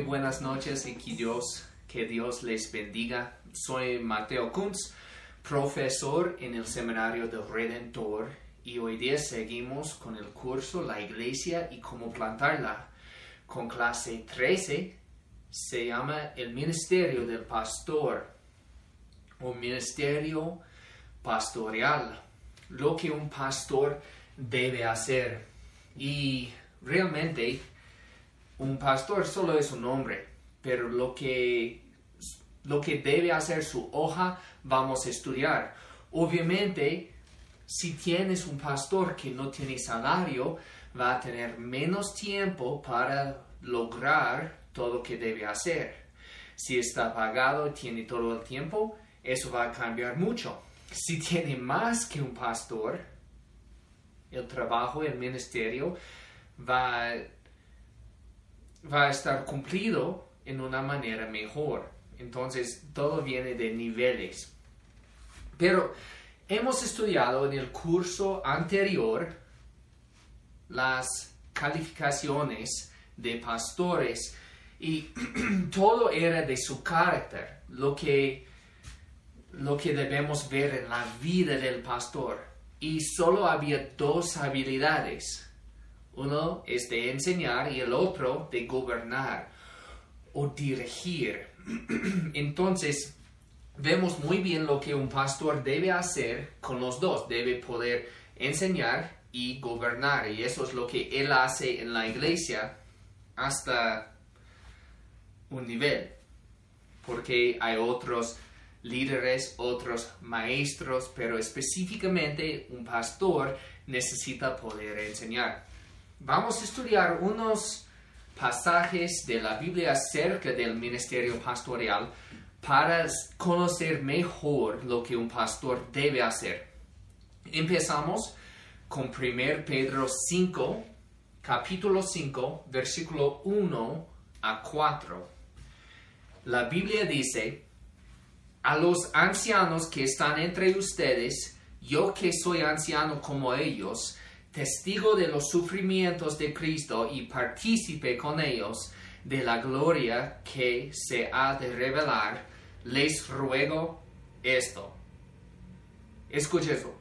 buenas noches y que Dios, que Dios les bendiga. Soy Mateo Kunz, profesor en el Seminario del Redentor y hoy día seguimos con el curso La Iglesia y cómo plantarla. Con clase 13 se llama el Ministerio del Pastor o Ministerio Pastoral, lo que un pastor debe hacer. Y realmente un pastor solo es un hombre, pero lo que, lo que debe hacer su hoja vamos a estudiar. Obviamente, si tienes un pastor que no tiene salario, va a tener menos tiempo para lograr todo lo que debe hacer. Si está pagado y tiene todo el tiempo, eso va a cambiar mucho. Si tiene más que un pastor, el trabajo, el ministerio va, va a estar cumplido en una manera mejor. Entonces, todo viene de niveles. Pero hemos estudiado en el curso anterior las calificaciones de pastores y todo era de su carácter, lo que, lo que debemos ver en la vida del pastor. Y solo había dos habilidades. Uno es de enseñar y el otro de gobernar o dirigir. Entonces, vemos muy bien lo que un pastor debe hacer con los dos. Debe poder enseñar y gobernar. Y eso es lo que él hace en la iglesia hasta un nivel. Porque hay otros líderes, otros maestros, pero específicamente un pastor necesita poder enseñar. Vamos a estudiar unos pasajes de la Biblia acerca del ministerio pastoral para conocer mejor lo que un pastor debe hacer. Empezamos con 1 Pedro 5, capítulo 5, versículo 1 a 4. La Biblia dice, a los ancianos que están entre ustedes, yo que soy anciano como ellos, testigo de los sufrimientos de Cristo y partícipe con ellos de la gloria que se ha de revelar, les ruego esto. Escuche eso.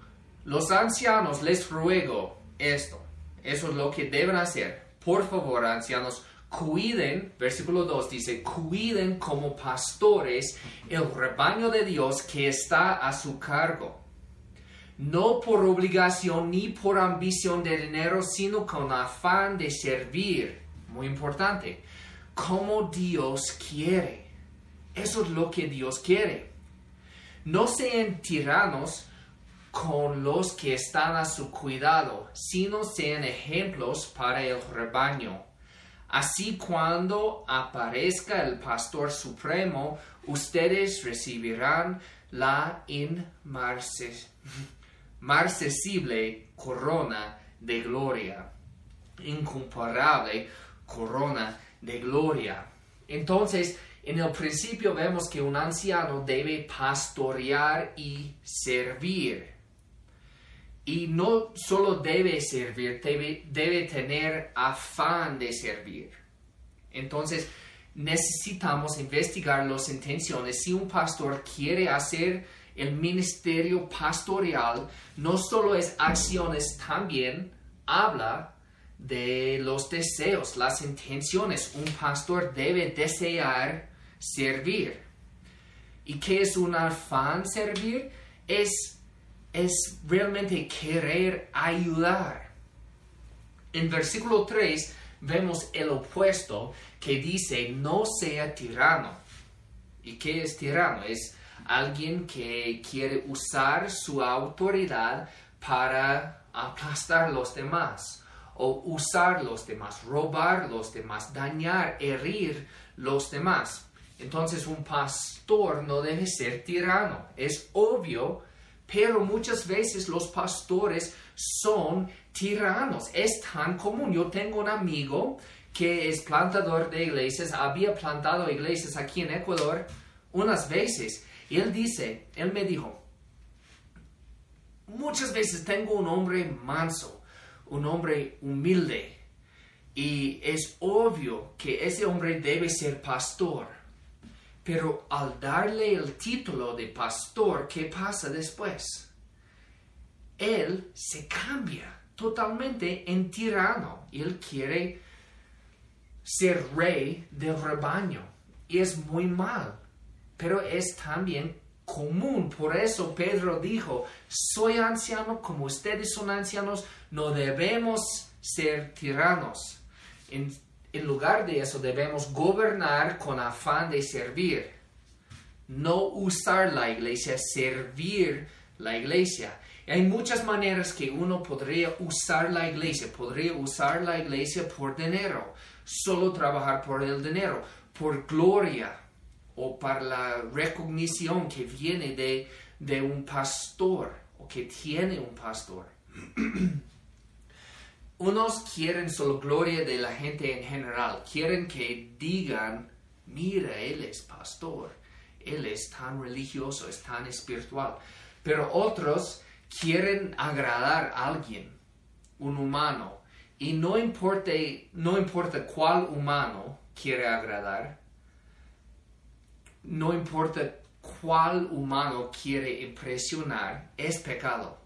Los ancianos les ruego esto. Eso es lo que deben hacer. Por favor, ancianos, cuiden, versículo 2 dice, cuiden como pastores el rebaño de Dios que está a su cargo. No por obligación ni por ambición de dinero, sino con afán de servir. Muy importante. Como Dios quiere. Eso es lo que Dios quiere. No sean tiranos con los que están a su cuidado, sino sean ejemplos para el rebaño. Así cuando aparezca el Pastor Supremo, ustedes recibirán la inmarcesible corona de gloria, incomparable corona de gloria. Entonces, en el principio vemos que un anciano debe pastorear y servir y no solo debe servir, debe, tener afán de servir. Entonces, necesitamos investigar las intenciones. Si un pastor quiere hacer el ministerio pastoral, no solo es acciones, también habla de los deseos, las intenciones. Un pastor debe desear servir. ¿Y qué es un afán servir? Es es realmente querer ayudar. En versículo 3 vemos el opuesto que dice no sea tirano. ¿Y qué es tirano? Es alguien que quiere usar su autoridad para aplastar los demás o usar los demás, robar los demás, dañar, herir los demás. Entonces un pastor no debe ser tirano. Es obvio pero muchas veces los pastores son tiranos. Es tan común. Yo tengo un amigo que es plantador de iglesias, había plantado iglesias aquí en Ecuador unas veces. Y él dice, él me dijo, muchas veces tengo un hombre manso, un hombre humilde. Y es obvio que ese hombre debe ser pastor. Pero al darle el título de pastor, ¿qué pasa después? Él se cambia totalmente en tirano él quiere ser rey del rebaño. Y es muy mal, pero es también común. Por eso Pedro dijo, soy anciano como ustedes son ancianos, no debemos ser tiranos. En, lugar de eso debemos gobernar con afán de servir. No usar la iglesia, servir la iglesia. Hay muchas maneras que uno podría usar la iglesia. Podría usar la iglesia por dinero, solo trabajar por el dinero, por gloria o para la recognición que viene de, de un pastor o que tiene un pastor. Unos quieren solo gloria de la gente en general, quieren que digan, mira, él es pastor, él es tan religioso, es tan espiritual. Pero otros quieren agradar a alguien, un humano, y no importa, no importa cuál humano quiere agradar, no importa cuál humano quiere impresionar, es pecado.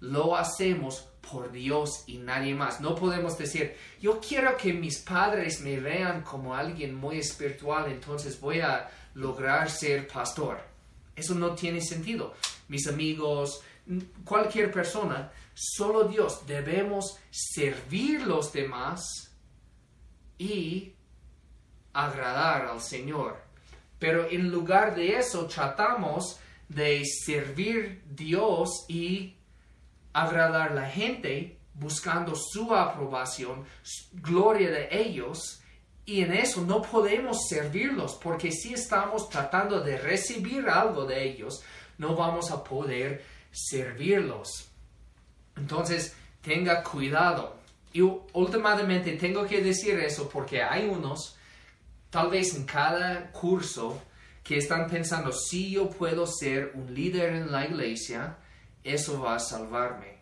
Lo hacemos por Dios y nadie más. No podemos decir, yo quiero que mis padres me vean como alguien muy espiritual, entonces voy a lograr ser pastor. Eso no tiene sentido. Mis amigos, cualquier persona, solo Dios. Debemos servir los demás y agradar al Señor. Pero en lugar de eso tratamos de servir Dios y agradar a la gente buscando su aprobación, gloria de ellos. Y en eso no podemos servirlos porque si estamos tratando de recibir algo de ellos, no vamos a poder servirlos. Entonces, tenga cuidado. Y últimamente tengo que decir eso porque hay unos, tal vez en cada curso, que están pensando, si yo puedo ser un líder en la iglesia, eso va a salvarme.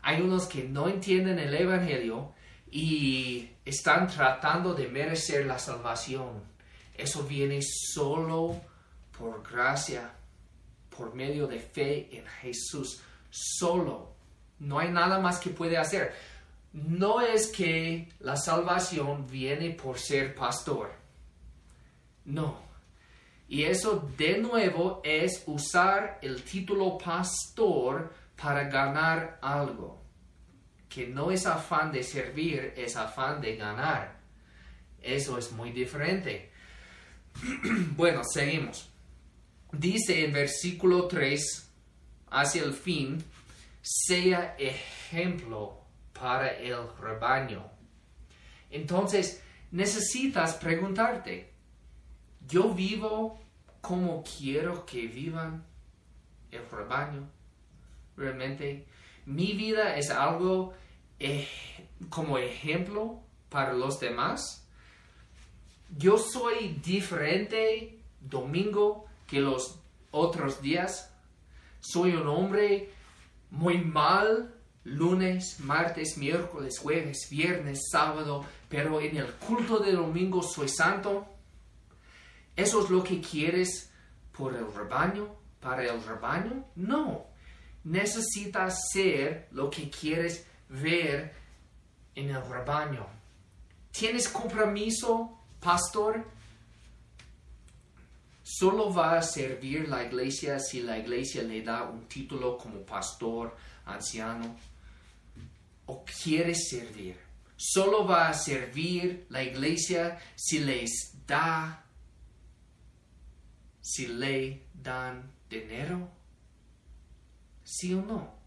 Hay unos que no entienden el Evangelio y están tratando de merecer la salvación. Eso viene solo por gracia por medio de fe en Jesús solo. No hay nada más que puede hacer. No es que la salvación viene por ser pastor. No. Y eso de nuevo es usar el título pastor para ganar algo. Que no es afán de servir, es afán de ganar. Eso es muy diferente. bueno, seguimos dice en versículo 3, hacia el fin, sea ejemplo para el rebaño. Entonces, necesitas preguntarte, ¿yo vivo como quiero que vivan el rebaño? ¿Realmente? ¿Mi vida es algo como ejemplo para los demás? ¿Yo soy diferente domingo que los otros días. Soy un hombre muy mal lunes, martes, miércoles, jueves, viernes, sábado, pero en el culto de domingo soy santo. ¿Eso es lo que quieres por el rebaño? ¿Para el rebaño? No. Necesitas ser lo que quieres ver en el rebaño. ¿Tienes compromiso, pastor? solo va a servir la iglesia si la iglesia le da un título como pastor, anciano, o quiere servir. Solo va a servir la iglesia si les da, si le dan dinero. ¿Sí o no?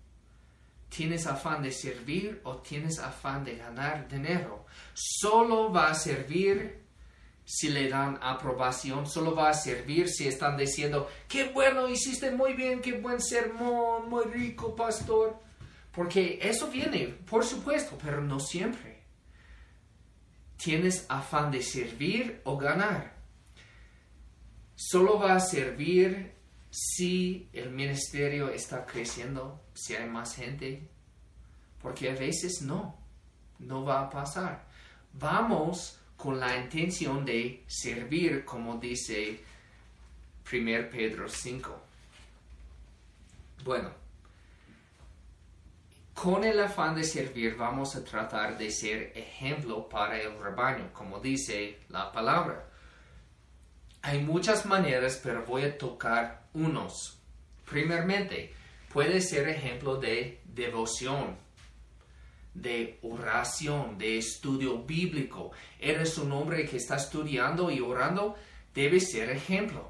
¿Tienes afán de servir o tienes afán de ganar dinero? Solo va a servir si le dan aprobación, solo va a servir si están diciendo, qué bueno, hiciste muy bien, qué buen sermón, muy rico, pastor. Porque eso viene, por supuesto, pero no siempre. Tienes afán de servir o ganar. Solo va a servir si el ministerio está creciendo, si hay más gente. Porque a veces no. no va a pasar. Vamos con la intención de servir, como dice 1 Pedro 5. Bueno, con el afán de servir vamos a tratar de ser ejemplo para el rebaño, como dice la palabra. Hay muchas maneras, pero voy a tocar unos. Primeramente, puede ser ejemplo de devoción, de oración, de estudio bíblico. Eres un hombre que está estudiando y orando, debe ser ejemplo.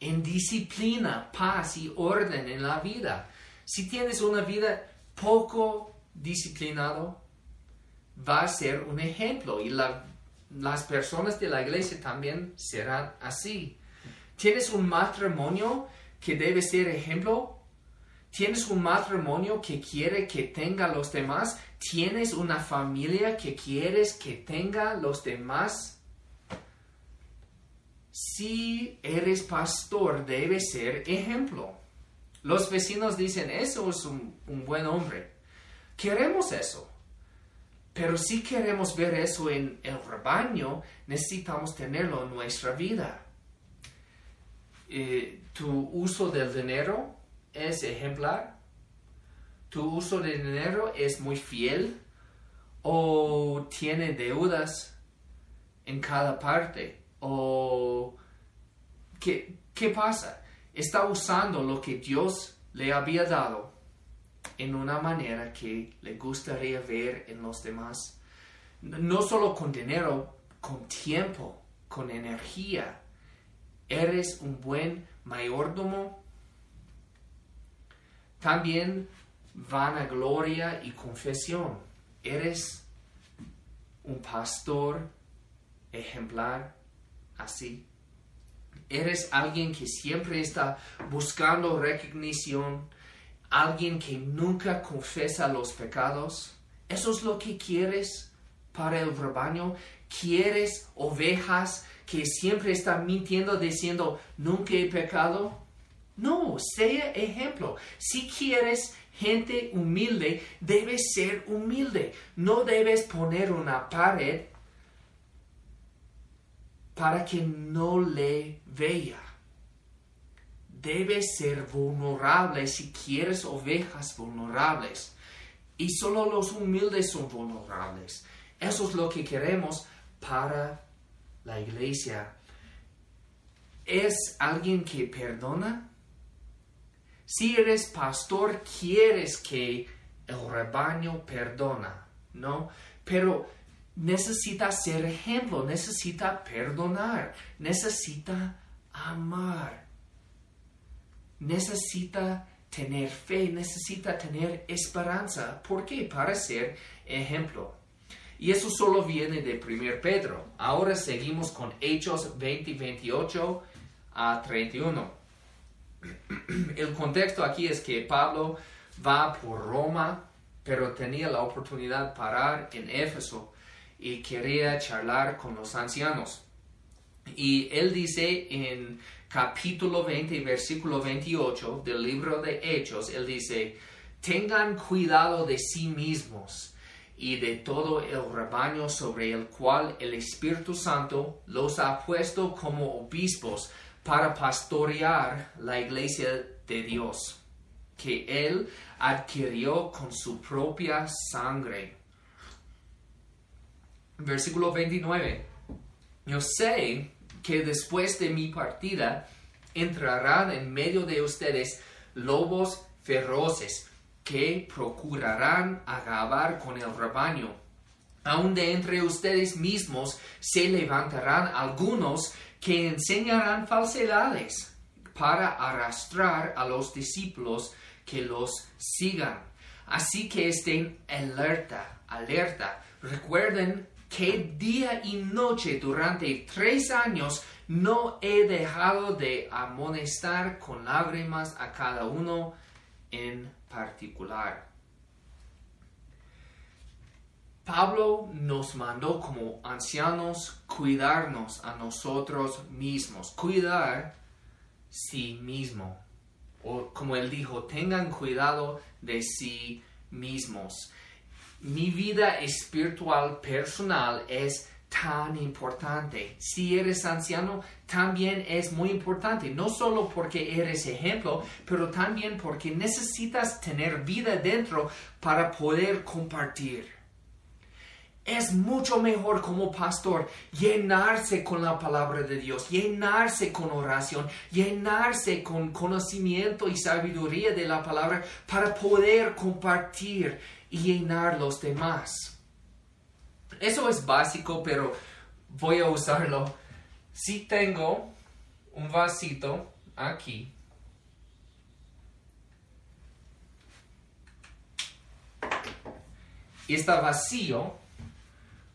En disciplina, paz y orden en la vida. Si tienes una vida poco disciplinado, va a ser un ejemplo y las personas de la iglesia también serán así. Tienes un matrimonio que debe ser ejemplo. Tienes un matrimonio que quiere que tenga los demás. Tienes una familia que quieres que tenga los demás. Si eres pastor, debe ser ejemplo. Los vecinos dicen, eso es un, buen hombre. Queremos eso. Pero si queremos ver eso en el rebaño, necesitamos tenerlo en nuestra vida. Eh, ¿Tu uso del dinero es ejemplar? ¿Tu uso del dinero es muy fiel? ¿O tiene deudas en cada parte? ¿O qué, qué pasa? Está usando lo que Dios le había dado en una manera que le gustaría ver en los demás. No solo con dinero, con tiempo, con energía. Eres un buen mayordomo. También vanagloria y confesión. Eres un pastor ejemplar así. Eres alguien que siempre está buscando recognición, alguien que nunca confesa los pecados. ¿Eso es lo que quieres para el rebaño? ¿Quieres ovejas que siempre están mintiendo diciendo nunca he pecado? No, sea ejemplo. Si quieres gente humilde, debes ser humilde. No debes poner una pared para que no le vea. Debes ser vulnerable si quieres ovejas vulnerables. Y solo los humildes son vulnerables. Eso es lo que queremos para la iglesia. ¿Es alguien que perdona? Si eres pastor, quieres que el rebaño perdona, ¿no? Pero necesita ser ejemplo, necesita perdonar, necesita amar, necesita tener fe, necesita tener esperanza. ¿Por qué? Para ser ejemplo. Y eso solo viene de 1 Pedro. Ahora seguimos con Hechos 20, 28 a 31. El contexto aquí es que Pablo va por Roma, pero tenía la oportunidad de parar en Éfeso y quería charlar con los ancianos. Y él dice en capítulo 20, versículo 28 del libro de Hechos, él dice, tengan cuidado de sí mismos y de todo el rebaño sobre el cual el Espíritu Santo los ha puesto como obispos para pastorear la iglesia de Dios, que él adquirió con su propia sangre versículo 29. Yo sé que después de mi partida entrarán en medio de ustedes lobos feroces que procurarán acabar con el rebaño. Aun de entre ustedes mismos se levantarán algunos que enseñarán falsedades para arrastrar a los discípulos que los sigan. Así que estén alerta, alerta. Recuerden que día y noche durante tres años no he dejado de amonestar con lágrimas a cada uno en particular. Pablo nos mandó como ancianos cuidarnos a nosotros mismos, cuidar sí mismo. O como él dijo, tengan cuidado de sí mismos. Mi vida espiritual personal es tan importante. Si eres anciano, también es muy importante, no solo porque eres ejemplo, pero también porque necesitas tener vida dentro para poder compartir. Es mucho mejor como pastor llenarse con la palabra de Dios, llenarse con oración, llenarse con conocimiento y sabiduría de la palabra para poder compartir y llenar los demás. Eso es básico, pero voy a usarlo. Si tengo un vasito aquí, y está vacío,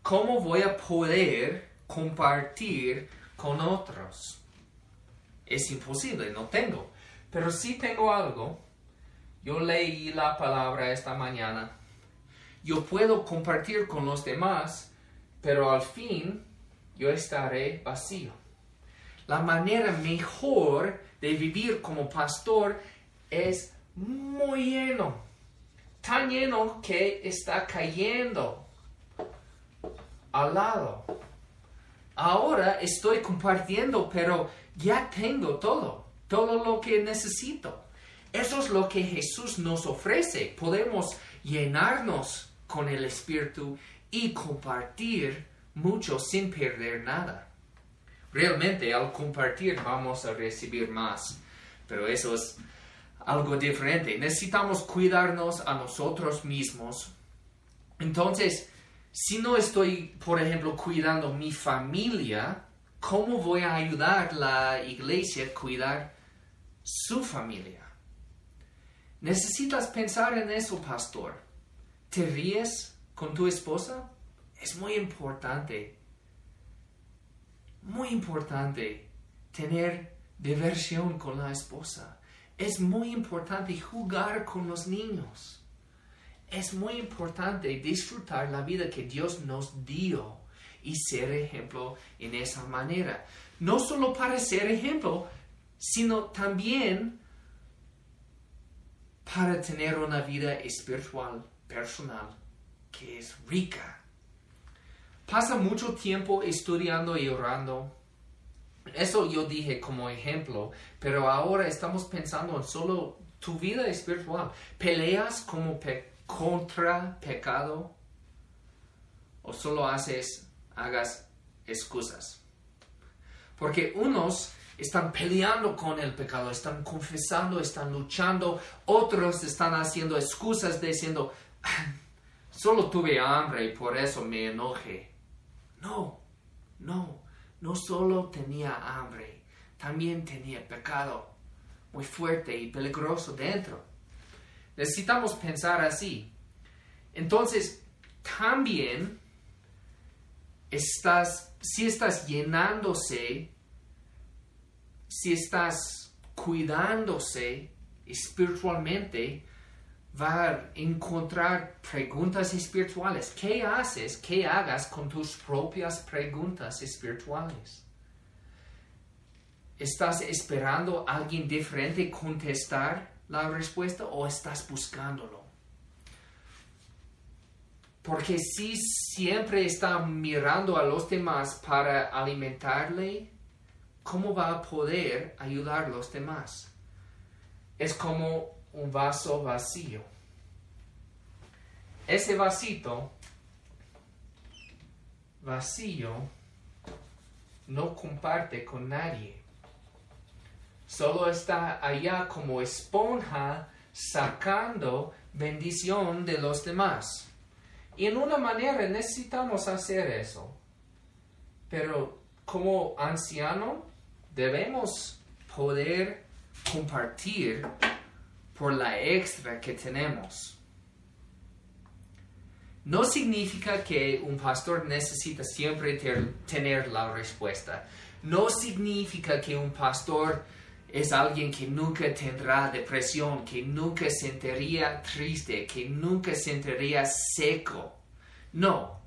¿cómo voy a poder compartir con otros? Es imposible, no tengo. Pero si tengo algo, yo leí la palabra esta mañana yo puedo compartir con los demás, pero al fin yo estaré vacío. La manera mejor de vivir como pastor es muy lleno, tan lleno que está cayendo al lado. Ahora estoy compartiendo, pero ya tengo todo, todo lo que necesito. Eso es lo que Jesús nos ofrece. Podemos llenarnos con el Espíritu y compartir mucho sin perder nada. Realmente al compartir vamos a recibir más, pero eso es algo diferente. Necesitamos cuidarnos a nosotros mismos. Entonces, si no estoy, por ejemplo, cuidando mi familia, ¿cómo voy a ayudar la iglesia a cuidar su familia? Necesitas pensar en eso, pastor. ¿Te ríes con tu esposa? Es muy importante, muy importante tener diversión con la esposa. Es muy importante jugar con los niños. Es muy importante disfrutar la vida que Dios nos dio y ser ejemplo en esa manera. No solo para ser ejemplo, sino también para tener una vida espiritual personal que es rica. Pasa mucho tiempo estudiando y orando. Eso yo dije como ejemplo, pero ahora estamos pensando en solo tu vida espiritual. ¿Peleas como contra pecado? ¿O solo haces, hagas excusas? Porque unos están peleando con el pecado, están confesando, están luchando, otros están haciendo excusas diciendo, solo tuve hambre y por eso me enojé. No, no, no solo tenía hambre, también tenía pecado muy fuerte y peligroso dentro. Necesitamos pensar así. Entonces, también estás, si estás llenándose, si estás cuidándose espiritualmente, va a encontrar preguntas espirituales. ¿Qué haces? ¿Qué hagas con tus propias preguntas espirituales? ¿Estás esperando a alguien diferente contestar la respuesta o estás buscándolo? Porque si siempre está mirando a los demás para alimentarle, ¿cómo va a poder ayudar a los demás? Es como un vaso vacío. Ese vasito vacío no comparte con nadie. Solo está allá como esponja sacando bendición de los demás. Y en una manera necesitamos hacer eso. Pero como anciano debemos poder compartir por la extra que tenemos. No significa que un pastor necesita siempre tener la respuesta. No significa que un pastor es alguien que nunca tendrá depresión, que nunca se sentiría triste, que nunca se sentiría seco. No.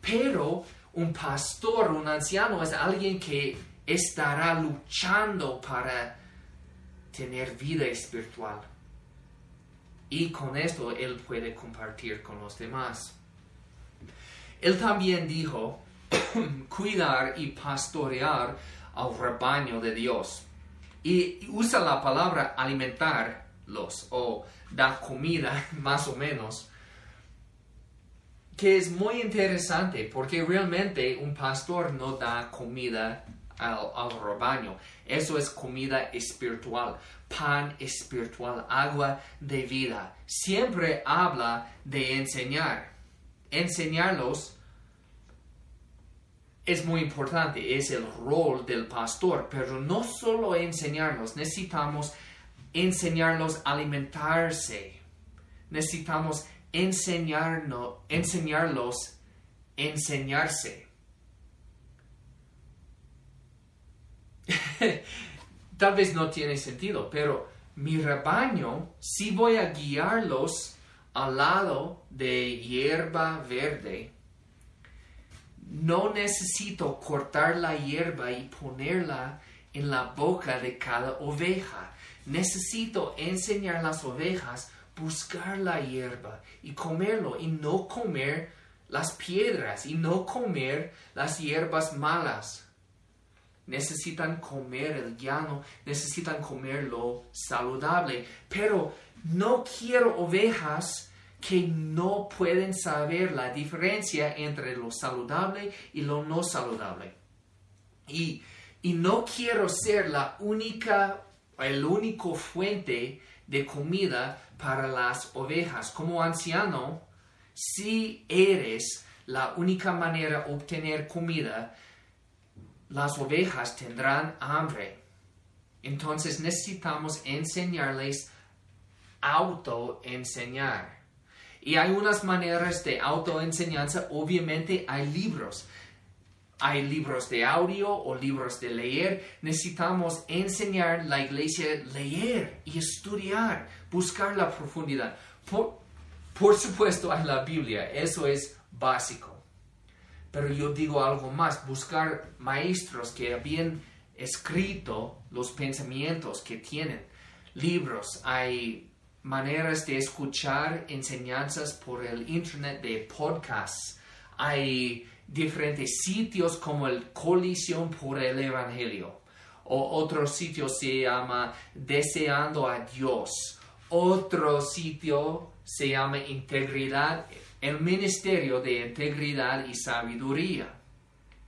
Pero un pastor, un anciano, es alguien que estará luchando para tener vida espiritual y con esto él puede compartir con los demás. Él también dijo, cuidar y pastorear al rebaño de Dios. Y usa la palabra alimentarlos o dar comida, más o menos, que es muy interesante porque realmente un pastor no da comida al, al rebaño. Eso es comida espiritual, pan espiritual, agua de vida. Siempre habla de enseñar. Enseñarlos es muy importante, es el rol del pastor, pero no solo enseñarlos, necesitamos enseñarlos a alimentarse. Necesitamos enseñarnos, enseñarlos enseñarse. Tal vez no tiene sentido, pero mi rebaño, si voy a guiarlos al lado de hierba verde, no necesito cortar la hierba y ponerla en la boca de cada oveja. Necesito enseñar a las ovejas buscar la hierba y comerlo y no comer las piedras y no comer las hierbas malas. Necesitan comer el llano, necesitan comer lo saludable, pero no quiero ovejas que no pueden saber la diferencia entre lo saludable y lo no saludable. Y, y no quiero ser la única, el único fuente de comida para las ovejas. Como anciano, si eres la única manera de obtener comida, las ovejas tendrán hambre. Entonces necesitamos enseñarles autoenseñar. Y hay unas maneras de autoenseñanza, obviamente hay libros. Hay libros de audio o libros de leer. Necesitamos enseñar la iglesia leer y estudiar, buscar la profundidad. Por, por supuesto hay la Biblia, eso es básico. Pero yo digo algo más, buscar maestros que habían escrito los pensamientos que tienen. Libros, hay maneras de escuchar enseñanzas por el internet de podcasts. Hay diferentes sitios como el Colisión por el Evangelio. O otro sitio se llama Deseando a Dios. Otro sitio se llama Integridad, el Ministerio de Integridad y Sabiduría.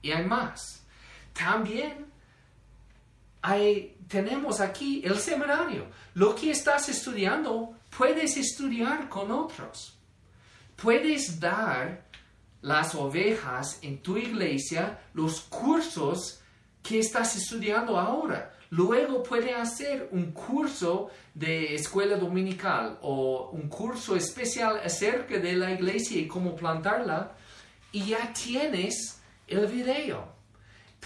Y hay más. También hay, tenemos aquí el seminario. Lo que estás estudiando, puedes estudiar con otros. Puedes dar las ovejas en tu iglesia los cursos que estás estudiando ahora. Luego puede hacer un curso de escuela dominical o un curso especial acerca de la iglesia y cómo plantarla y ya tienes el video.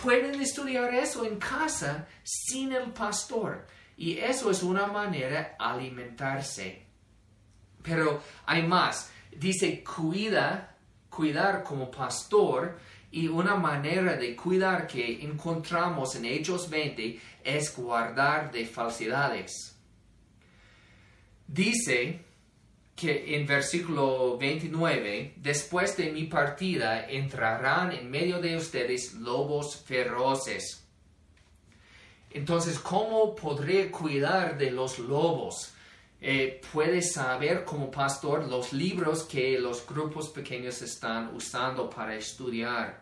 Pueden estudiar eso en casa sin el pastor. Y eso es una manera de alimentarse. Pero hay más. Dice cuida, cuidar como pastor. Y una manera de cuidar que encontramos en Hechos 20 es guardar de falsedades. Dice que en versículo 29, después de mi partida entrarán en medio de ustedes lobos feroces. Entonces, ¿cómo podré cuidar de los lobos? Eh, puedes saber como pastor los libros que los grupos pequeños están usando para estudiar.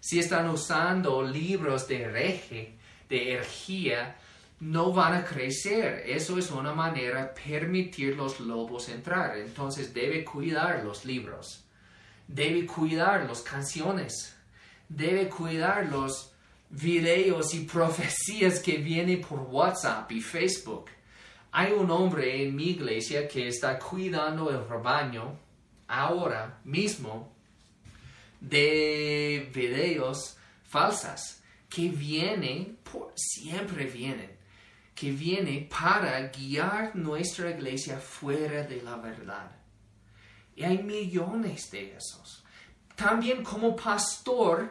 Si están usando libros de hereje, de herejía, no van a crecer. Eso es una manera de permitir los lobos entrar. Entonces debe cuidar los libros. Debe cuidar las canciones. Debe cuidar los videos y profecías que vienen por WhatsApp y Facebook. Hay un hombre en mi iglesia que está cuidando el rebaño ahora mismo de videos falsas que vienen, por, siempre vienen que viene para guiar nuestra iglesia fuera de la verdad. Y hay millones de esos. También como pastor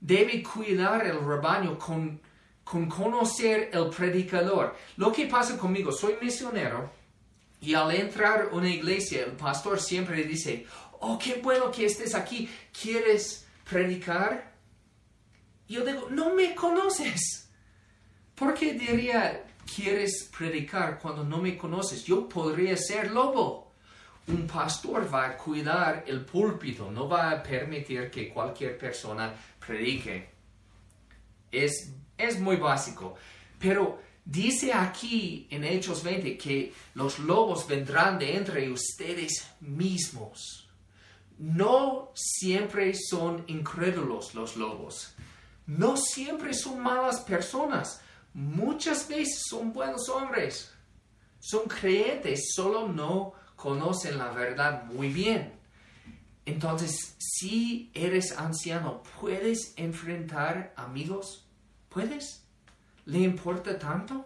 debe cuidar el rebaño con, con conocer el predicador. Lo que pasa conmigo, soy misionero Y al entrar a una iglesia, el pastor siempre dice, oh, qué bueno que estés aquí, ¿quieres predicar? Yo digo, no me conoces. ¿Por qué diría, quieres predicar cuando no me conoces? Yo podría ser lobo. Un pastor va a cuidar el púlpito, no va a permitir que cualquier persona predique. Es, es muy básico. Pero dice aquí en Hechos 20 que los lobos vendrán de entre ustedes mismos. No siempre son incrédulos los lobos. No siempre son malas personas. Muchas veces son buenos hombres. Son creyentes, solo no conocen la verdad muy bien. Entonces, si eres anciano, ¿puedes enfrentar amigos? ¿Puedes? ¿Le importa tanto?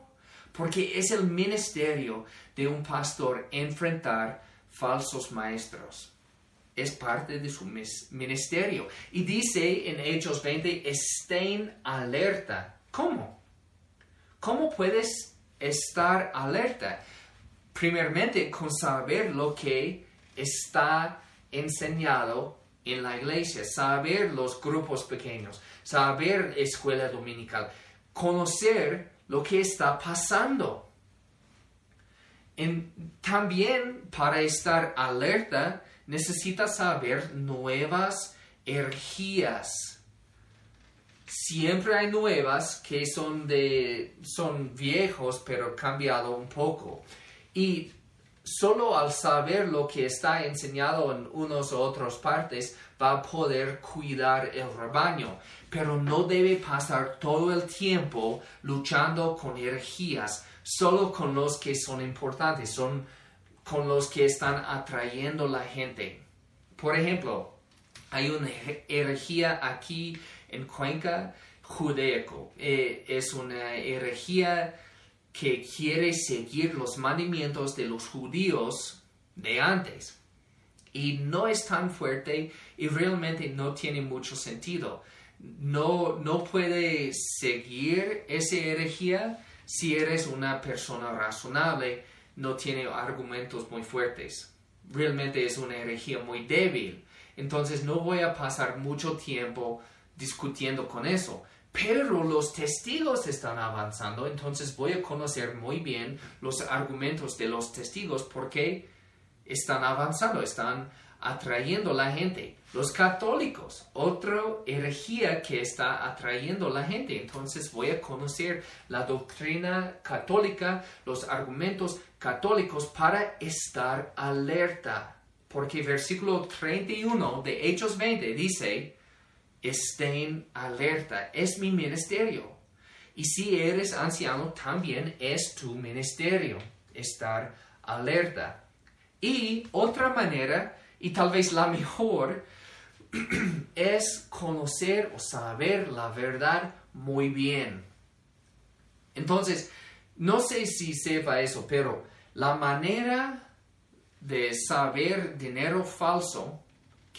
Porque es el ministerio de un pastor enfrentar falsos maestros es parte de su ministerio. Y dice en Hechos 20, estén alerta. ¿Cómo? ¿Cómo puedes estar alerta? Primeramente, con saber lo que está enseñado en la iglesia, saber los grupos pequeños, saber escuela dominical, conocer lo que está pasando. también para estar alerta, necesitas saber nuevas energías. Siempre hay nuevas que son de son viejos pero cambiado un poco. Y solo al saber lo que está enseñado en unos u otras partes va a poder cuidar el rebaño. Pero no debe pasar todo el tiempo luchando con energías, solo con los que son importantes, son con los que están atrayendo la gente. Por ejemplo, hay una herejía aquí en Cuenca judaico. Eh, es una herejía que quiere seguir los mandamientos de los judíos de antes. Y no es tan fuerte y realmente no tiene mucho sentido. No, no puede seguir esa herejía si eres una persona razonable no tiene argumentos muy fuertes. Realmente es una herejía muy débil. Entonces no voy a pasar mucho tiempo discutiendo con eso. Pero los testigos están avanzando, entonces voy a conocer muy bien los argumentos de los testigos porque están avanzando, están atrayendo la gente. Los católicos, otra herejía que está atrayendo la gente. Entonces voy a conocer la doctrina católica, los argumentos católicos para estar alerta. Porque versículo 31 de Hechos 20 dice, estén alerta, es mi ministerio. Y si eres anciano, también es tu ministerio, estar alerta. Y otra manera y tal vez la mejor es conocer o saber la verdad muy bien. Entonces, no sé si sepa eso, pero la manera de saber dinero falso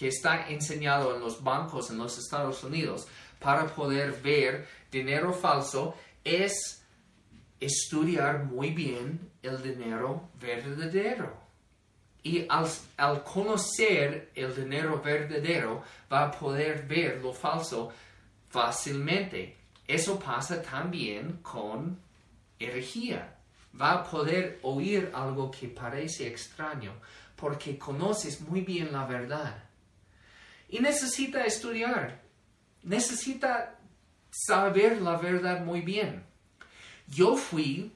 que está enseñado en los bancos en los Estados Unidos para poder ver dinero falso es estudiar muy bien el dinero verdadero. Y al, conocer el dinero verdadero va a poder ver lo falso fácilmente. Eso pasa también con herejía. Va a poder oír algo que parece extraño porque conoces muy bien la verdad. Y necesita estudiar. Necesita saber la verdad muy bien. Yo fui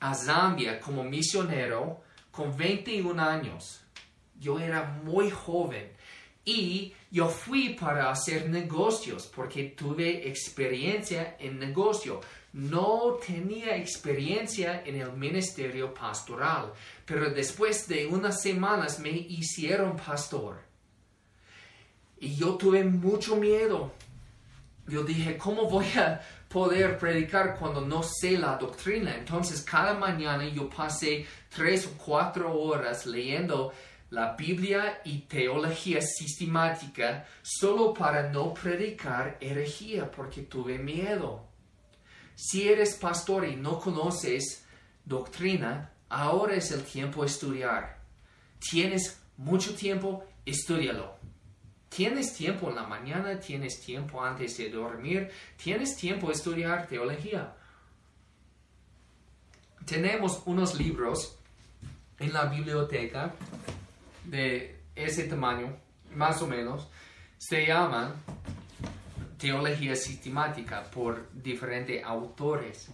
a Zambia como misionero con 21 años. Yo era muy joven y yo fui para hacer negocios porque tuve experiencia en negocio. No tenía experiencia en el ministerio pastoral, pero después de unas semanas me hicieron pastor. Y yo tuve mucho miedo. Yo dije, ¿cómo voy a poder predicar cuando no sé la doctrina. Entonces cada mañana yo pasé tres o cuatro horas leyendo la Biblia y teología sistemática solo para no predicar herejía porque tuve miedo. Si eres pastor y no conoces doctrina, ahora es el tiempo de estudiar. Tienes mucho tiempo, estudialo. Tienes tiempo en la mañana, tienes tiempo antes de dormir, tienes tiempo de estudiar teología. Tenemos unos libros en la biblioteca de ese tamaño, más o menos, se llaman Teología Sistemática por diferentes autores.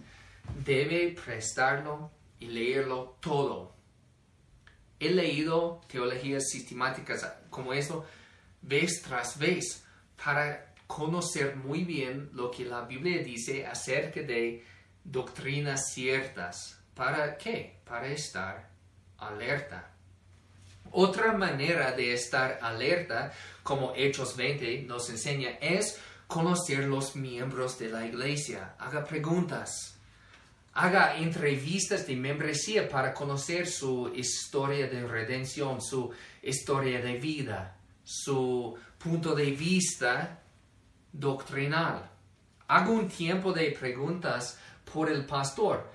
Debe prestarlo y leerlo todo. He leído teologías sistemáticas como esto vez tras vez para conocer muy bien lo que la Biblia dice acerca de doctrinas ciertas. ¿Para qué? Para estar alerta. Otra manera de estar alerta, como Hechos 20 nos enseña, es conocer los miembros de la iglesia. Haga preguntas. Haga entrevistas de membresía para conocer su historia de redención, su historia de vida, su punto de vista doctrinal. Haga un tiempo de preguntas por el pastor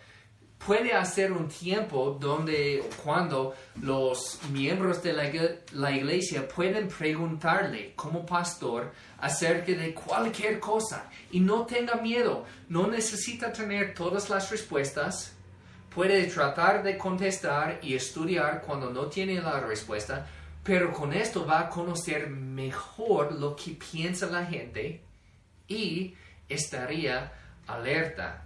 puede hacer un tiempo donde cuando los miembros de la, iglesia pueden preguntarle como pastor acerca de cualquier cosa y no tenga miedo, no necesita tener todas las respuestas, puede tratar de contestar y estudiar cuando no tiene la respuesta, pero con esto va a conocer mejor lo que piensa la gente y estaría alerta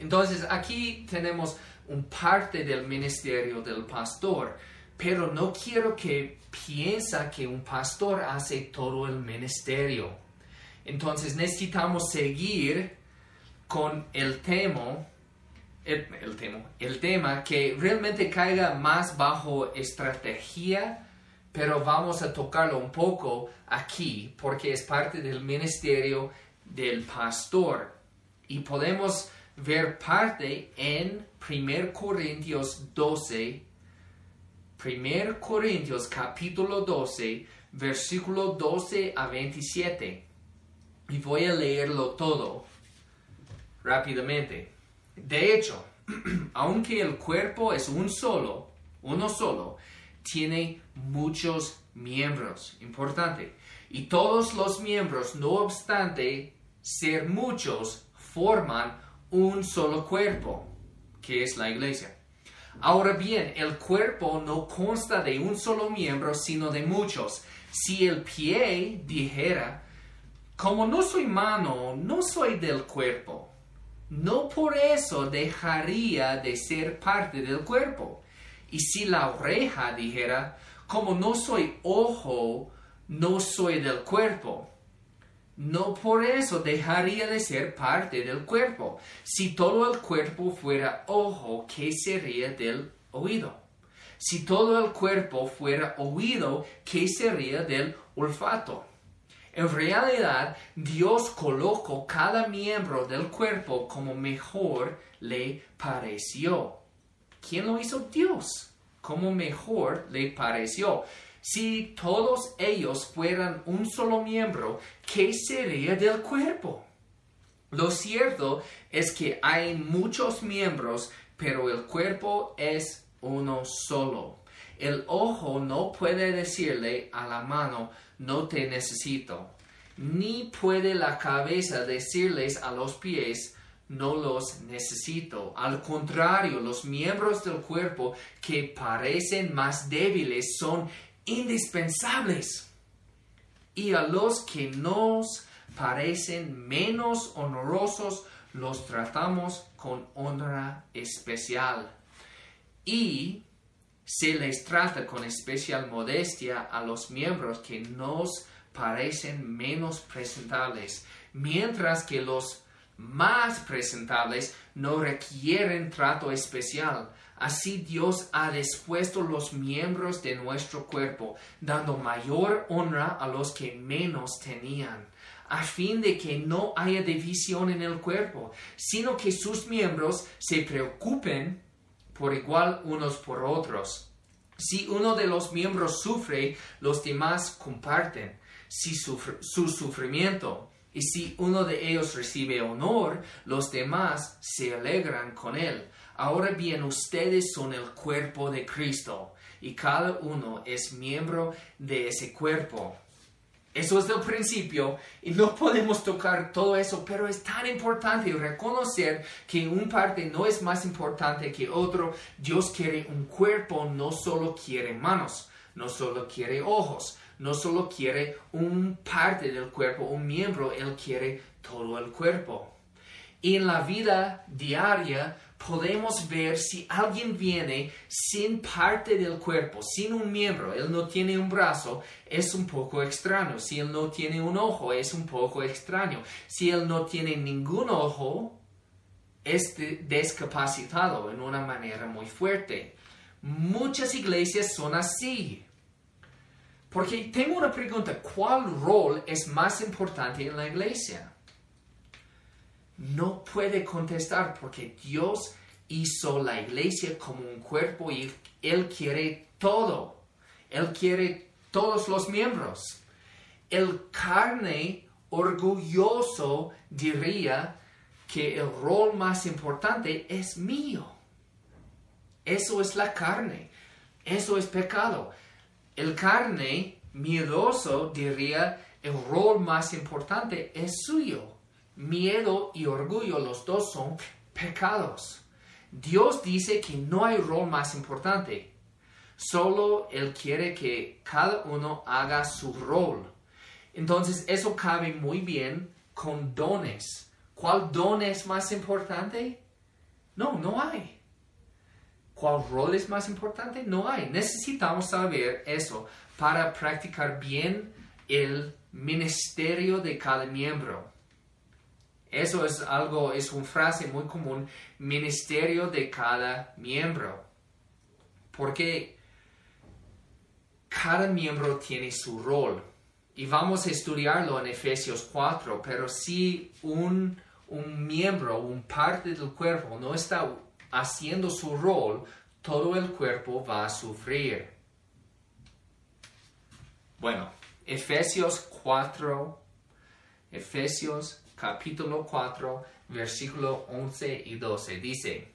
entonces aquí tenemos un parte del ministerio del pastor, pero no quiero que piensa que un pastor hace todo el ministerio. Entonces necesitamos seguir con el tema, el, tema, el tema que realmente caiga más bajo estrategia, pero vamos a tocarlo un poco aquí porque es parte del ministerio del pastor. Y podemos ver parte en 1 Corintios 12, 1 Corintios capítulo 12, versículo 12 a 27. Y voy a leerlo todo rápidamente. De hecho, aunque el cuerpo es un solo, uno solo, tiene muchos miembros. Importante. Y todos los miembros, no obstante ser muchos, forman un solo cuerpo, que es la iglesia. Ahora bien, el cuerpo no consta de un solo miembro, sino de muchos. Si el pie dijera, como no soy mano, no soy del cuerpo, no por eso dejaría de ser parte del cuerpo. Y si la oreja dijera, como no soy ojo, no soy del cuerpo, no por eso dejaría de ser parte del cuerpo. Si todo el cuerpo fuera ojo, ¿qué sería del oído? Si todo el cuerpo fuera oído, ¿qué sería del olfato? En realidad, Dios colocó cada miembro del cuerpo como mejor le pareció. ¿Quién lo hizo? Dios. Como mejor le pareció. Si todos ellos fueran un solo miembro, ¿qué sería del cuerpo? Lo cierto es que hay muchos miembros, pero el cuerpo es uno solo. El ojo no puede decirle a la mano, no te necesito, ni puede la cabeza decirles a los pies, no los necesito. Al contrario, los miembros del cuerpo que parecen más débiles son indispensables. Y a los que nos parecen menos honrosos, los tratamos con honra especial. Y se les trata con especial modestia a los miembros que nos parecen menos presentables, mientras que los más presentables no requieren trato especial. Así Dios ha dispuesto los miembros de nuestro cuerpo, dando mayor honra a los que menos tenían, a fin de que no haya división en el cuerpo, sino que sus miembros se preocupen por igual unos por otros. Si uno de los miembros sufre, los demás comparten si su sufrimiento. Y si uno de ellos recibe honor, los demás se alegran con él. Ahora bien, ustedes son el cuerpo de Cristo y cada uno es miembro de ese cuerpo. Eso es del principio y no podemos tocar todo eso, pero es tan importante reconocer que un parte no es más importante que otro. Dios quiere un cuerpo, no solo quiere manos, no solo quiere ojos, no solo quiere un parte del cuerpo, un miembro, Él quiere todo el cuerpo. Y en la vida diaria podemos ver si alguien viene sin parte del cuerpo, sin un miembro, él no tiene un brazo, es un poco extraño. Si él no tiene un ojo, es un poco extraño. Si él no tiene ningún ojo, es discapacitado en una manera muy fuerte. Muchas iglesias son así. Porque tengo una pregunta, ¿cuál rol es más importante en la iglesia? no puede contestar porque Dios hizo la iglesia como un cuerpo y Él quiere todo. Él quiere todos los miembros. El carne orgulloso diría que el rol más importante es mío. Eso es la carne. Eso es pecado. El carne miedoso diría el rol más importante es suyo miedo y orgullo, los dos son pecados. Dios dice que no hay rol más importante. Solo Él quiere que cada uno haga su rol. Entonces eso cabe muy bien con dones. ¿Cuál don es más importante? No, no hay. ¿Cuál rol es más importante? No hay. Necesitamos saber eso para practicar bien el ministerio de cada miembro. Eso es algo, es una frase muy común, ministerio de cada miembro. Porque cada miembro tiene su rol. Y vamos a estudiarlo en Efesios 4, pero si un, un miembro, un parte del cuerpo no está haciendo su rol, todo el cuerpo va a sufrir. Bueno, Efesios 4, Efesios capítulo 4, versículo 11 y 12. Dice,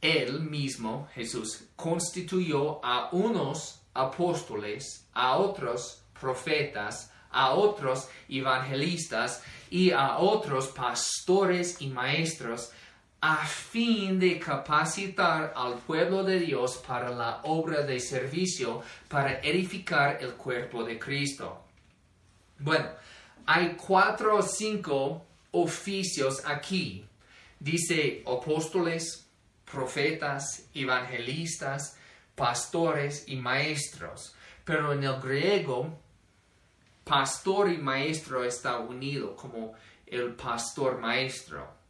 Él mismo, Jesús, constituyó a unos apóstoles, a otros profetas, a otros evangelistas y a otros pastores y maestros, a fin de capacitar al pueblo de Dios para la obra de servicio, para edificar el cuerpo de Cristo. Bueno, hay cuatro o cinco oficios aquí. Dice apóstoles, profetas, evangelistas, pastores y maestros. Pero en el griego, pastor y maestro está unido como el pastor maestro,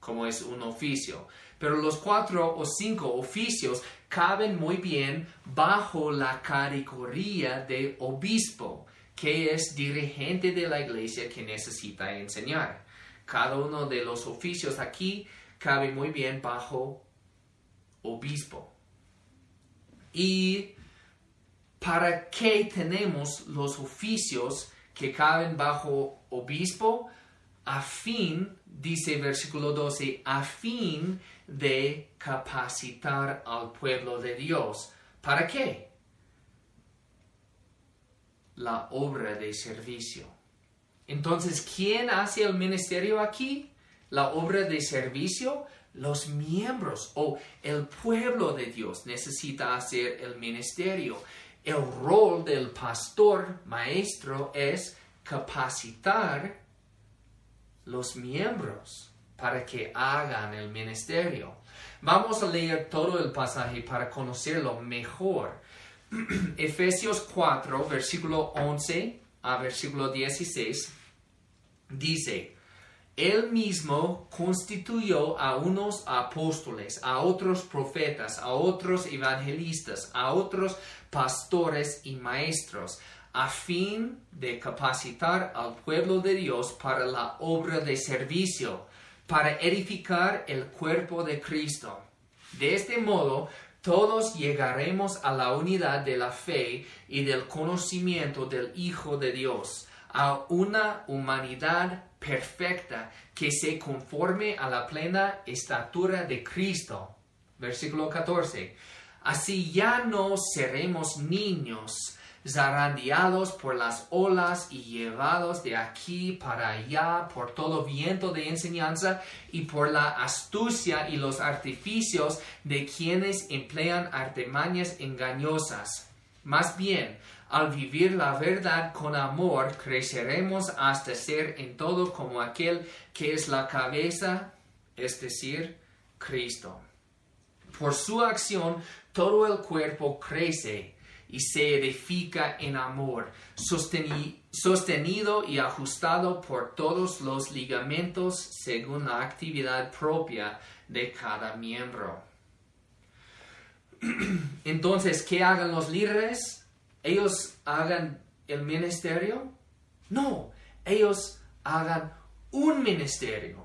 como es un oficio. Pero los cuatro o cinco oficios caben muy bien bajo la categoría de obispo que es dirigente de la iglesia que necesita enseñar. Cada uno de los oficios aquí cabe muy bien bajo obispo. ¿Y para qué tenemos los oficios que caben bajo obispo? A fin, dice versículo 12, a fin de capacitar al pueblo de Dios. ¿Para qué? la obra de servicio. Entonces, ¿quién hace el ministerio aquí? La obra de servicio, los miembros o el pueblo de Dios necesita hacer el ministerio. El rol del pastor, maestro, es capacitar los miembros para que hagan el ministerio. Vamos a leer todo el pasaje para conocerlo mejor. Efesios 4, versículo 11 a versículo 16, dice, Él mismo constituyó a unos apóstoles, a otros profetas, a otros evangelistas, a otros pastores y maestros, a fin de capacitar al pueblo de Dios para la obra de servicio, para edificar el cuerpo de Cristo. De este modo, todos llegaremos a la unidad de la fe y del conocimiento del Hijo de Dios, a una humanidad perfecta que se conforme a la plena estatura de Cristo. Versículo 14. Así ya no seremos niños zarandeados por las olas y llevados de aquí para allá por todo viento de enseñanza y por la astucia y los artificios de quienes emplean artimañas engañosas. Más bien, al vivir la verdad con amor, creceremos hasta ser en todo como aquel que es la cabeza, es decir, Cristo. Por su acción, todo el cuerpo crece y se edifica en amor, sostenido y ajustado por todos los ligamentos según la actividad propia de cada miembro. Entonces, ¿qué hagan los líderes? ¿Ellos hagan el ministerio? No, ellos hagan un ministerio.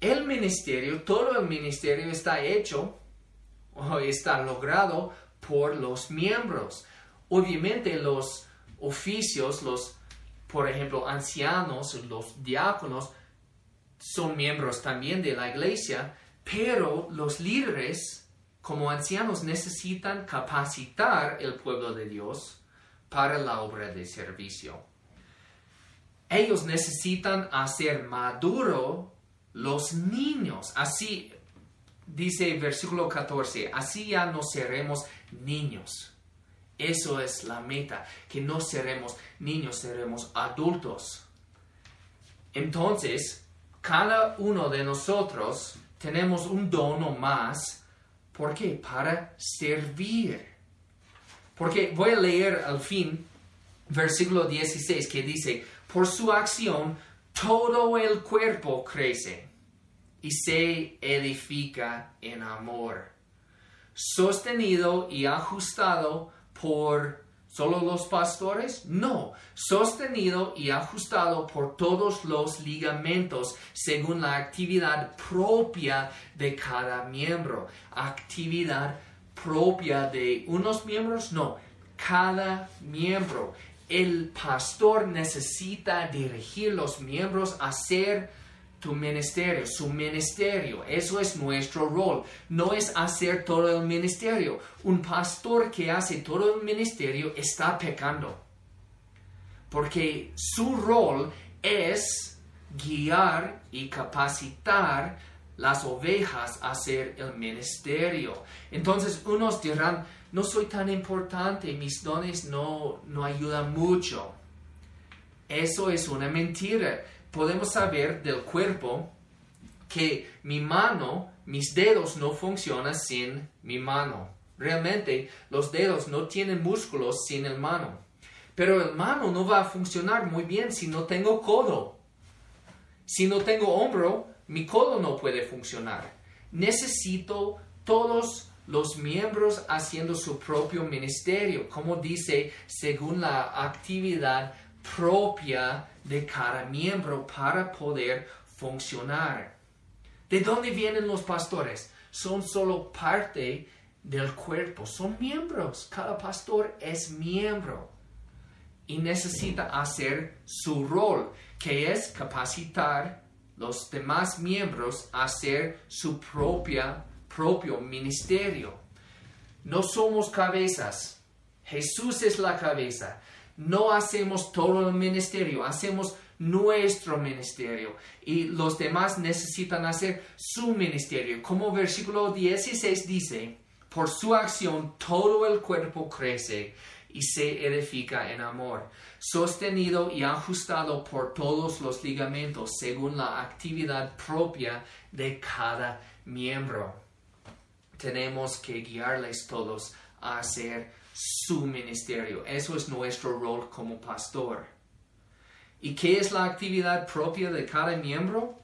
El ministerio, todo el ministerio está hecho o está logrado por los miembros. Obviamente los oficios, los, por ejemplo, ancianos, los diáconos, son miembros también de la iglesia, pero los líderes como ancianos necesitan capacitar el pueblo de Dios para la obra de servicio. Ellos necesitan hacer maduro los niños. Así dice el versículo 14, así ya no seremos niños. Eso es la meta, que no seremos niños, seremos adultos. Entonces, cada uno de nosotros tenemos un dono más. ¿Por qué? Para servir. Porque voy a leer al fin versículo 16 que dice, por su acción todo el cuerpo crece y se edifica en amor sostenido y ajustado por solo los pastores? No, sostenido y ajustado por todos los ligamentos según la actividad propia de cada miembro. Actividad propia de unos miembros? No, cada miembro. El pastor necesita dirigir los miembros a ser tu ministerio, su ministerio. Eso es nuestro rol. No es hacer todo el ministerio. Un pastor que hace todo el ministerio está pecando. Porque su rol es guiar y capacitar las ovejas a hacer el ministerio. Entonces unos dirán, no soy tan importante, mis dones no, no ayudan mucho. Eso es una mentira podemos saber del cuerpo que mi mano, mis dedos no funcionan sin mi mano. Realmente los dedos no tienen músculos sin el mano. Pero el mano no va a funcionar muy bien si no tengo codo. Si no tengo hombro, mi codo no puede funcionar. Necesito todos los miembros haciendo su propio ministerio, como dice, según la actividad propia de cada miembro para poder funcionar. ¿De dónde vienen los pastores? Son solo parte del cuerpo, son miembros. Cada pastor es miembro y necesita hacer su rol, que es capacitar los demás miembros a hacer su propia, propio ministerio. No somos cabezas. Jesús es la cabeza no hacemos todo el ministerio, hacemos nuestro ministerio y los demás necesitan hacer su ministerio. Como versículo 16 dice, por su acción todo el cuerpo crece y se edifica en amor, sostenido y ajustado por todos los ligamentos según la actividad propia de cada miembro. Tenemos que guiarles todos a hacer su ministerio. Eso es nuestro rol como pastor. ¿Y qué es la actividad propia de cada miembro?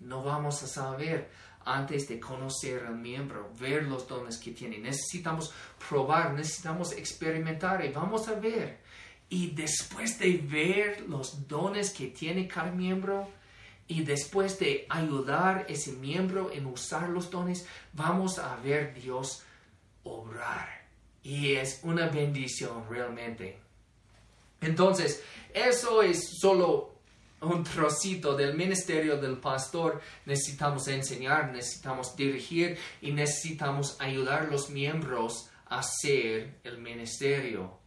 No vamos a saber antes de conocer al miembro, ver los dones que tiene. Necesitamos probar, necesitamos experimentar y vamos a ver. Y después de ver los dones que tiene cada miembro y después de ayudar a ese miembro en usar los dones, vamos a ver Dios obrar y es una bendición realmente. Entonces, eso es solo un trocito del ministerio del pastor, necesitamos enseñar, necesitamos dirigir y necesitamos ayudar a los miembros a hacer el ministerio.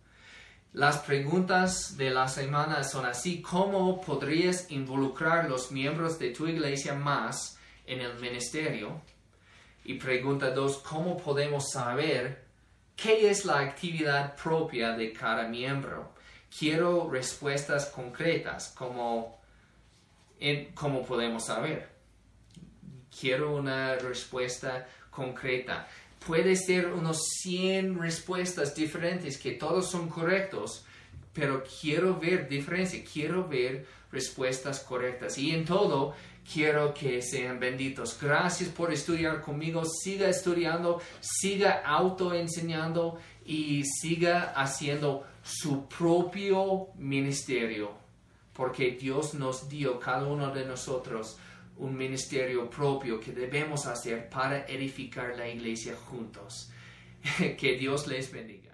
Las preguntas de la semana son así, ¿cómo podrías involucrar los miembros de tu iglesia más en el ministerio? Y pregunta dos, ¿cómo podemos saber qué es la actividad propia de cada miembro? Quiero respuestas concretas, como ¿cómo podemos saber? Quiero una respuesta concreta. Puede ser unos 100 respuestas diferentes que todos son correctos, pero quiero ver diferencia, quiero ver respuestas correctas. Y en todo, quiero que sean benditos. Gracias por estudiar conmigo. Siga estudiando, siga autoenseñando y siga haciendo su propio ministerio porque Dios nos dio cada uno de nosotros un ministerio propio que debemos hacer para edificar la iglesia juntos. que Dios les bendiga.